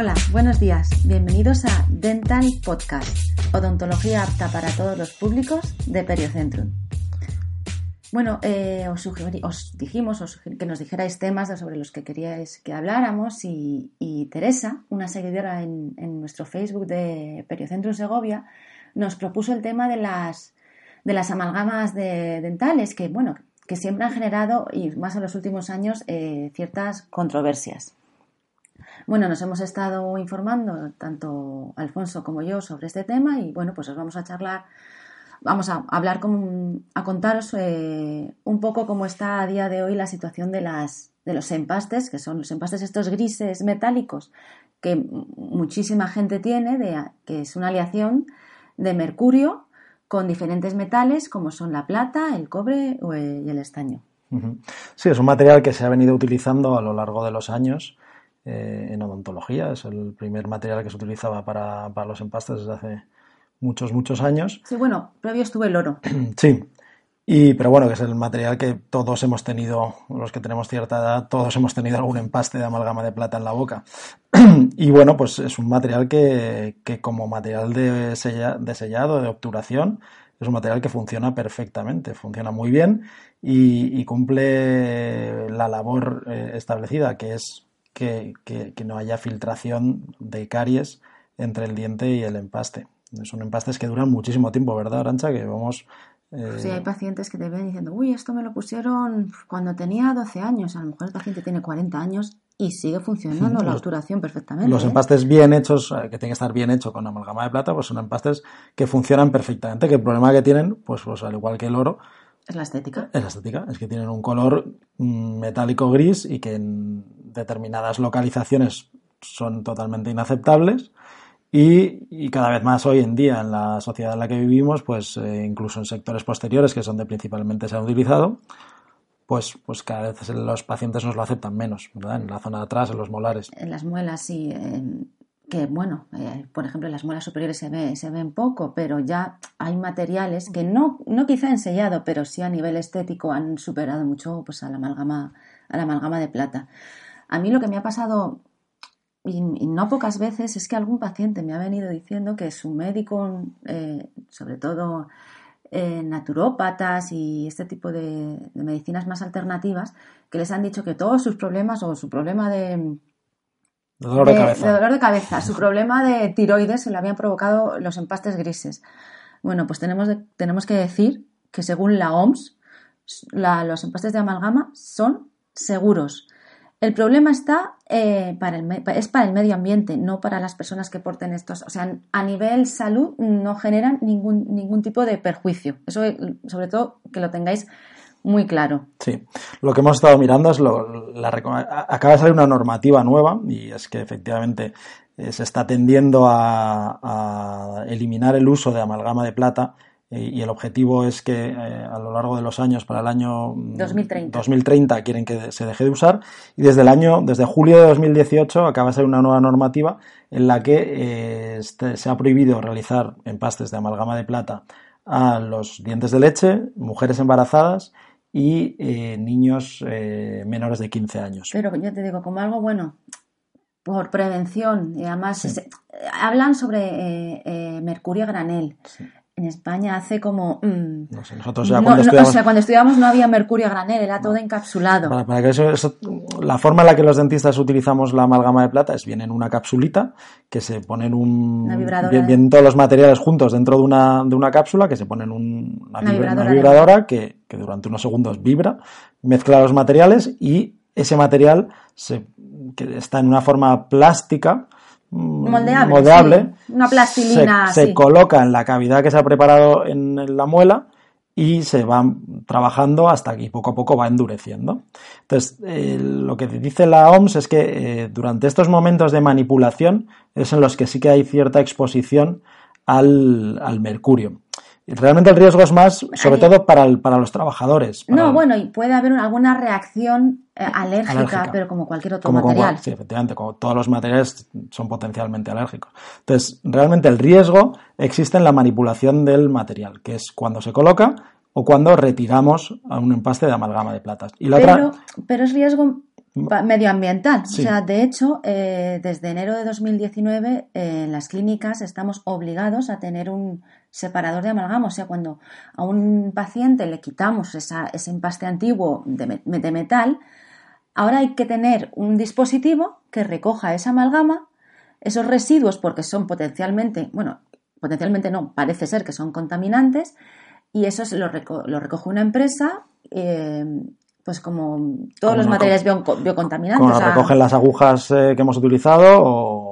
Hola, buenos días. Bienvenidos a Dental Podcast, odontología apta para todos los públicos de Periocentrum. Bueno, eh, os, os, dijimos os que nos dijerais temas sobre los que queríais que habláramos y, Teresa, una seguidora en, nuestro Facebook de Periocentrum Segovia, nos propuso el tema de las, de amalgamas dentales que, bueno, que siempre han generado, y más en los últimos años, eh, ciertas controversias. Bueno, nos hemos estado informando, tanto Alfonso como yo, sobre este tema y bueno, pues os vamos a charlar, vamos a hablar, con, a contaros eh, un poco cómo está a día de hoy la situación de, las, de los empastes, que son los empastes estos grises metálicos que muchísima gente tiene, de, que es una aleación de mercurio con diferentes metales como son la plata, el cobre y el estaño. Sí, es un material que se ha venido utilizando a lo largo de los años eh, en odontología. Es el primer material que se utilizaba para, los empastes desde hace muchos, muchos años. Sí, bueno, previo estuve el oro. sí, y, pero bueno, que es el material que todos hemos tenido, los que tenemos cierta edad, todos hemos tenido algún empaste de amalgama de plata en la boca. y bueno, pues es un material que, que como material de, de sellado, de obturación, es un material que funciona perfectamente, funciona muy bien y, cumple la labor eh, establecida, que es que, no haya filtración de caries entre el diente y el empaste. Son empastes que duran muchísimo tiempo, ¿verdad, Arancha? Que vamos... Eh... Sí, hay pacientes que te ven diciendo, uy, esto me lo pusieron cuando tenía 12 años. A lo mejor el paciente tiene 40 años y sigue funcionando la obturación perfectamente. Los ¿eh? empastes bien hechos, eh, que tienen que estar bien hechos con amalgama de plata, pues son empastes que funcionan perfectamente. Que el problema que tienen, pues, pues al igual que el oro, es la estética. Es la estética, es que tienen un color mm, metálico gris y que en determinadas localizaciones son totalmente inaceptables. Y, cada vez más hoy en día en la sociedad en la que vivimos, pues eh, incluso en sectores posteriores, que es donde principalmente se han utilizado, pues, pues cada vez los pacientes nos lo aceptan menos, ¿verdad? En la zona de atrás, en los molares. En las muelas, sí que bueno, eh, por ejemplo, en las muelas superiores se, ve, se ven poco, pero ya hay materiales que no, no quizá ensellado, pero sí a nivel estético han superado mucho pues, a, la amalgama, a la amalgama de plata. A mí lo que me ha pasado, y, no pocas veces, es que algún paciente me ha venido diciendo que su médico, eh, sobre todo eh, naturópatas y este tipo de medicinas más alternativas, que les han dicho que todos sus problemas o su problema de de dolor de, cabeza. dolor de cabeza. Su problema de tiroides se le habían provocado los empastes grises. Bueno, pues tenemos, tenemos que decir que según la OMS, los empastes de amalgama son seguros. El problema está eh, para el, es para el medio ambiente, no para las personas que porten estos. O sea, a nivel salud no generan ningún, ningún tipo de perjuicio. Eso, sobre todo, que lo tengáis muy claro. Sí, lo que hemos estado mirando es lo, la, acaba de salir una normativa nueva y es que efectivamente eh, se está tendiendo a, eliminar el uso de amalgama de plata y el objetivo es que eh, a lo largo de los años para el año 2030. 2030 quieren que se deje de usar y desde el año desde julio de 2018 acaba de salir una nueva normativa en la que este, se ha prohibido realizar empastes de amalgama de plata a los dientes de leche, mujeres embarazadas y eh, niños eh, menores de 15 años. Pero yo te digo, como algo bueno, por prevención, y además hablan sobre eh, mercurio granel en España hace como... Mm, no sé, nosotros ya cuando estudiamos... o sea, cuando estudiábamos no había mercurio a granel, era todo encapsulado. Para, que eso, la forma en la que los dentistas utilizamos la amalgama de plata es bien en una capsulita, que se ponen un... Bien, todos los materiales juntos dentro de una, de una cápsula, que se ponen un, una, vibradora, que, que, durante unos segundos vibra, mezcla los materiales y ese material se, que está en una forma plástica, moldeable, una plastilina. Se, coloca en la cavidad que se ha preparado en la muela y se va trabajando hasta que poco a poco va endureciendo. Entonces, eh, lo que dice la OMS es que eh, durante estos momentos de manipulación es en los que sí que hay cierta exposición al, al mercurio. Realmente el riesgo es más, sobre todo para, para los trabajadores. no, bueno, y puede haber alguna reacción eh, alérgica, pero como cualquier otro material. sí, efectivamente, como todos los materiales son potencialmente alérgicos. Entonces, realmente el riesgo existe en la manipulación del material, que es cuando se coloca o cuando retiramos a un empaste de amalgama de platas. Y la pero, otra... pero es riesgo medioambiental. O sea, de hecho, eh, desde enero de 2019 eh, en las clínicas estamos obligados a tener un separador de amalgama. O sea, cuando a un paciente le quitamos ese empaste antiguo de, de metal, ahora hay que tener un dispositivo que recoja esa amalgama, esos residuos, porque son potencialmente, bueno, potencialmente no, parece ser que son contaminantes, y eso lo, lo recoge una empresa eh, pues como todos los materiales biocontaminantes. Como recogen las agujas eh, que hemos utilizado o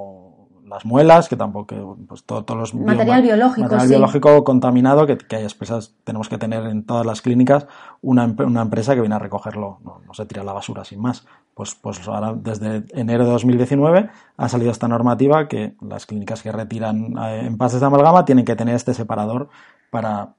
las muelas, que tampoco, pues todos los... Material biológico, Material biológico contaminado que, que hay expresas, tenemos que tener en todas las clínicas una, una empresa que viene a recogerlo, no, no, se tira la basura sin más. Pues, pues ahora, desde enero de 2019 ha salido esta normativa que las clínicas que retiran eh, envases de amalgama tienen que tener este separador para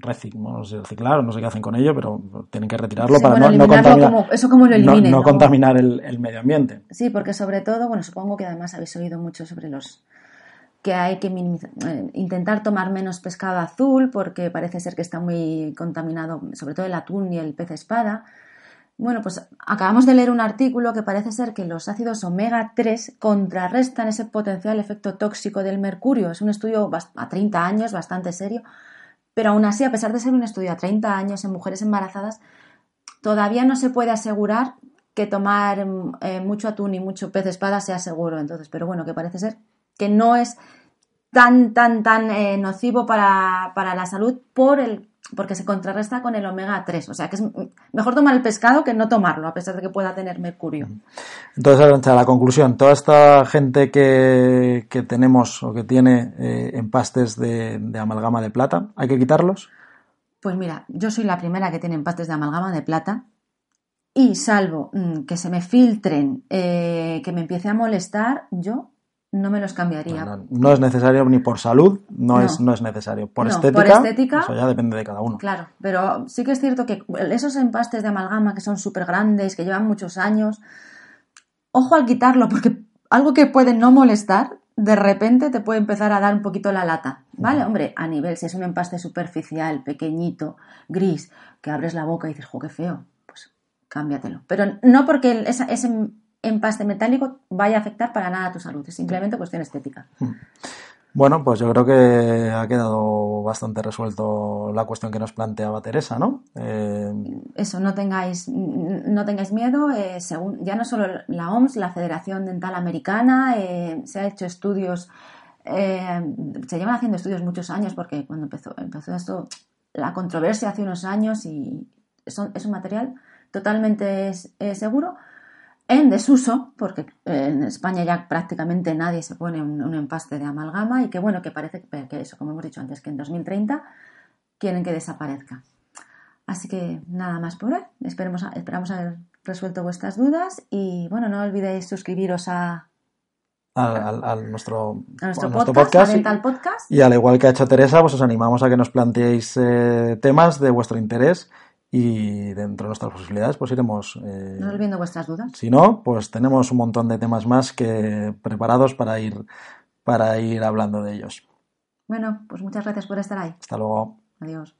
reciclar, no sé qué hacen con ello, pero tienen que retirarlo para no, contaminar, eso como lo eliminen, no, contaminar el, medio ambiente. Sí, porque sobre todo, bueno, supongo que además habéis oído mucho sobre los que hay que eh, intentar tomar menos pescado azul porque parece ser que está muy contaminado, sobre todo el atún y el pez espada. Bueno, pues acabamos de leer un artículo que parece ser que los ácidos omega 3 contrarrestan ese potencial efecto tóxico del mercurio. Es un estudio a 30 años, bastante serio, pero aún así, a pesar de ser un estudio a 30 años en mujeres embarazadas, todavía no se puede asegurar que tomar eh, mucho atún y mucho pez espada sea seguro. Entonces, pero bueno, que parece ser que no es tan, tan, tan eh, nocivo para, para la salud por el porque se contrarresta con el omega 3. O sea que es mejor tomar el pescado que no tomarlo, a pesar de que pueda tener mercurio. Entonces, a la conclusión, toda esta gente que, tenemos o que tiene eh, empastes de, amalgama de plata, ¿hay que quitarlos? Pues mira, yo soy la primera que tiene empastes de amalgama de plata y salvo mm, que se me filtren, eh, que me empiece a molestar, yo no me los cambiaría. No, es necesario ni por salud, no, Es, no es necesario. Por, estética, eso ya depende de cada uno. Claro, pero sí que es cierto que esos empastes de amalgama que son súper grandes, que llevan muchos años, ojo al quitarlo, porque algo que puede no molestar, de repente te puede empezar a dar un poquito la lata. ¿Vale? Hombre, a nivel, si es un empaste superficial, pequeñito, gris, que abres la boca y dices, jo, qué feo, pues cámbiatelo. Pero no porque ese empaste metálico vaya a afectar para nada a tu salud, es simplemente cuestión estética. Hmm. Bueno, pues yo creo que ha quedado bastante resuelto la cuestión que nos planteaba Teresa, ¿no? Eh, Eso, no tengáis, no tengáis miedo. Eh, según, ya no solo la OMS, la Federación Dental Americana, eh, se ha hecho estudios, se llevan haciendo estudios muchos años porque cuando empezó, empezó esto, la controversia hace unos años y es un material totalmente seguro en desuso, porque en España ya prácticamente nadie se pone un, empaste de amalgama y que bueno, que parece que eso, como hemos dicho antes, que en 2030 quieren que desaparezca. Así que nada más por hoy. Esperemos, esperamos haber resuelto vuestras dudas y bueno, no olvidéis suscribiros a, a, nuestro, nuestro, podcast, podcast, Y al igual que ha hecho Teresa, pues os animamos a que nos planteéis eh, temas de vuestro interés y dentro de nuestras posibilidades pues iremos... Eh, no olvidando vuestras dudas. Si no, pues tenemos un montón de temas más que preparados para ir, para ir hablando de ellos. Bueno, pues muchas gracias por estar ahí. Hasta luego. Adiós.